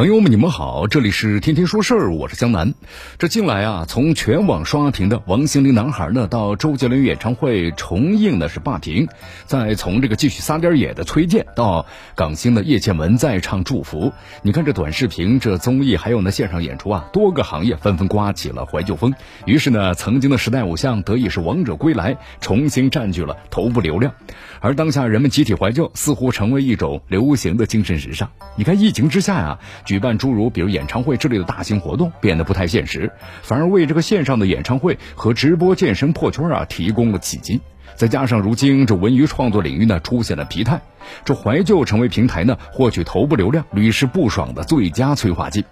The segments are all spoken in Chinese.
朋友们，你们好，这里是天天说事儿，我是江南。这近来啊，从全网刷屏的王心凌男孩呢，到周杰伦演唱会重映呢是霸屏，再从这个继续撒点野的崔健，到港星的叶倩文再唱祝福。你看这短视频、这综艺，还有呢线上演出啊，多个行业纷纷刮起了怀旧风。于是呢，曾经的时代偶像得以是王者归来，重新占据了头部流量。而当下人们集体怀旧，似乎成为一种流行的精神时尚。你看疫情之下呀。举办诸如比如演唱会之类的大型活动变得不太现实，反而为这个线上的演唱会和直播健身破圈啊提供了契机。再加上如今这文娱创作领域呢出现了疲态，这怀旧成为平台呢获取头部流量屡试不爽的最佳催化剂。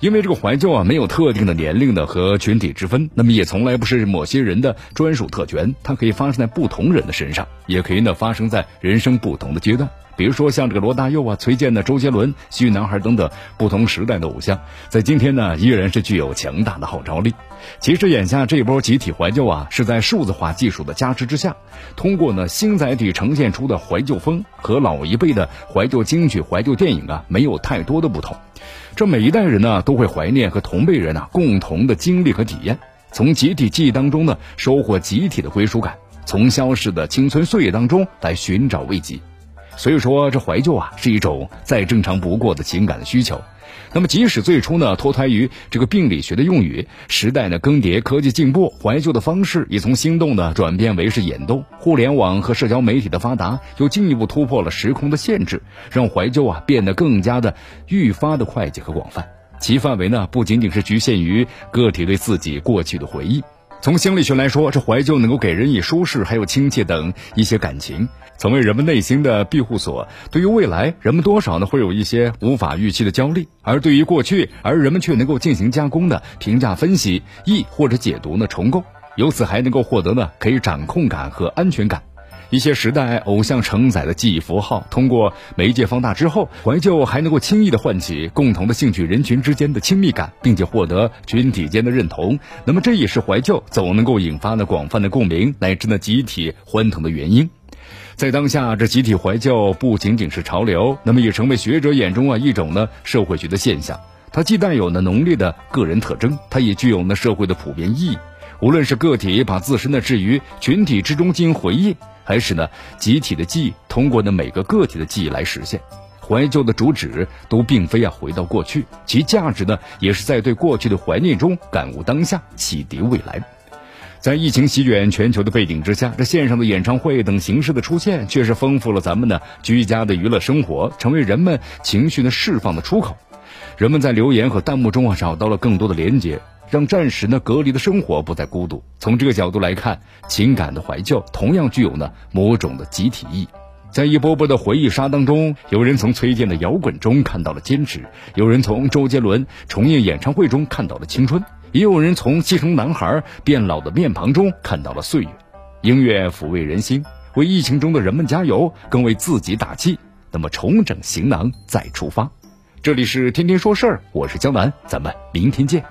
因为这个怀旧啊没有特定的年龄的和群体之分，那么也从来不是某些人的专属特权，它可以发生在不同人的身上，也可以呢发生在人生不同的阶段。比如说像这个罗大佑啊、崔健的周杰伦、西域男孩等等不同时代的偶像，在今天呢依然是具有强大的号召力。其实眼下这波集体怀旧啊，是在数字化技术的加持之下，通过呢新载体呈现出的怀旧风和老一辈的怀旧京剧、怀旧电影啊没有太多的不同。这每一代人呢都会怀念和同辈人啊共同的经历和体验，从集体记忆当中呢收获集体的归属感，从消逝的青春岁月当中来寻找慰藉。所以说，这怀旧啊，是一种再正常不过的情感的需求。那么，即使最初呢，脱胎于这个病理学的用语，时代呢更迭，科技进步，怀旧的方式也从心动呢转变为是眼动。互联网和社交媒体的发达，又进一步突破了时空的限制，让怀旧啊变得更加的愈发的快捷和广泛。其范围呢，不仅仅是局限于个体对自己过去的回忆。从心理学来说，这怀旧能够给人以舒适，还有亲切等一些感情，成为人们内心的庇护所。对于未来，人们多少呢会有一些无法预期的焦虑；而对于过去，而人们却能够进行加工的评价、分析、意或者解读呢重构，由此还能够获得呢可以掌控感和安全感。一些时代偶像承载的记忆符号，通过媒介放大之后，怀旧还能够轻易的唤起共同的兴趣人群之间的亲密感，并且获得群体间的认同。那么，这也是怀旧总能够引发的广泛的共鸣乃至呢集体欢腾的原因。在当下，这集体怀旧不仅仅是潮流，那么也成为学者眼中啊一种呢社会学的现象。它既带有呢浓烈的个人特征，它也具有呢社会的普遍意义。无论是个体把自身的置于群体之中进行回忆。还是呢，集体的记忆通过呢每个个体的记忆来实现。怀旧的主旨都并非要回到过去，其价值呢也是在对过去的怀念中感悟当下，启迪未来。在疫情席卷全球的背景之下，这线上的演唱会等形式的出现，确实丰富了咱们的居家的娱乐生活，成为人们情绪的释放的出口。人们在留言和弹幕中啊找到了更多的连接。让暂时呢隔离的生活不再孤独。从这个角度来看，情感的怀旧同样具有呢某种的集体意义。在一波波的回忆杀当中，有人从崔健的摇滚中看到了坚持，有人从周杰伦重映演唱会中看到了青春，也有人从西城男孩变老的面庞中看到了岁月。音乐抚慰人心，为疫情中的人们加油，更为自己打气。那么，重整行囊再出发。这里是天天说事儿，我是江南，咱们明天见。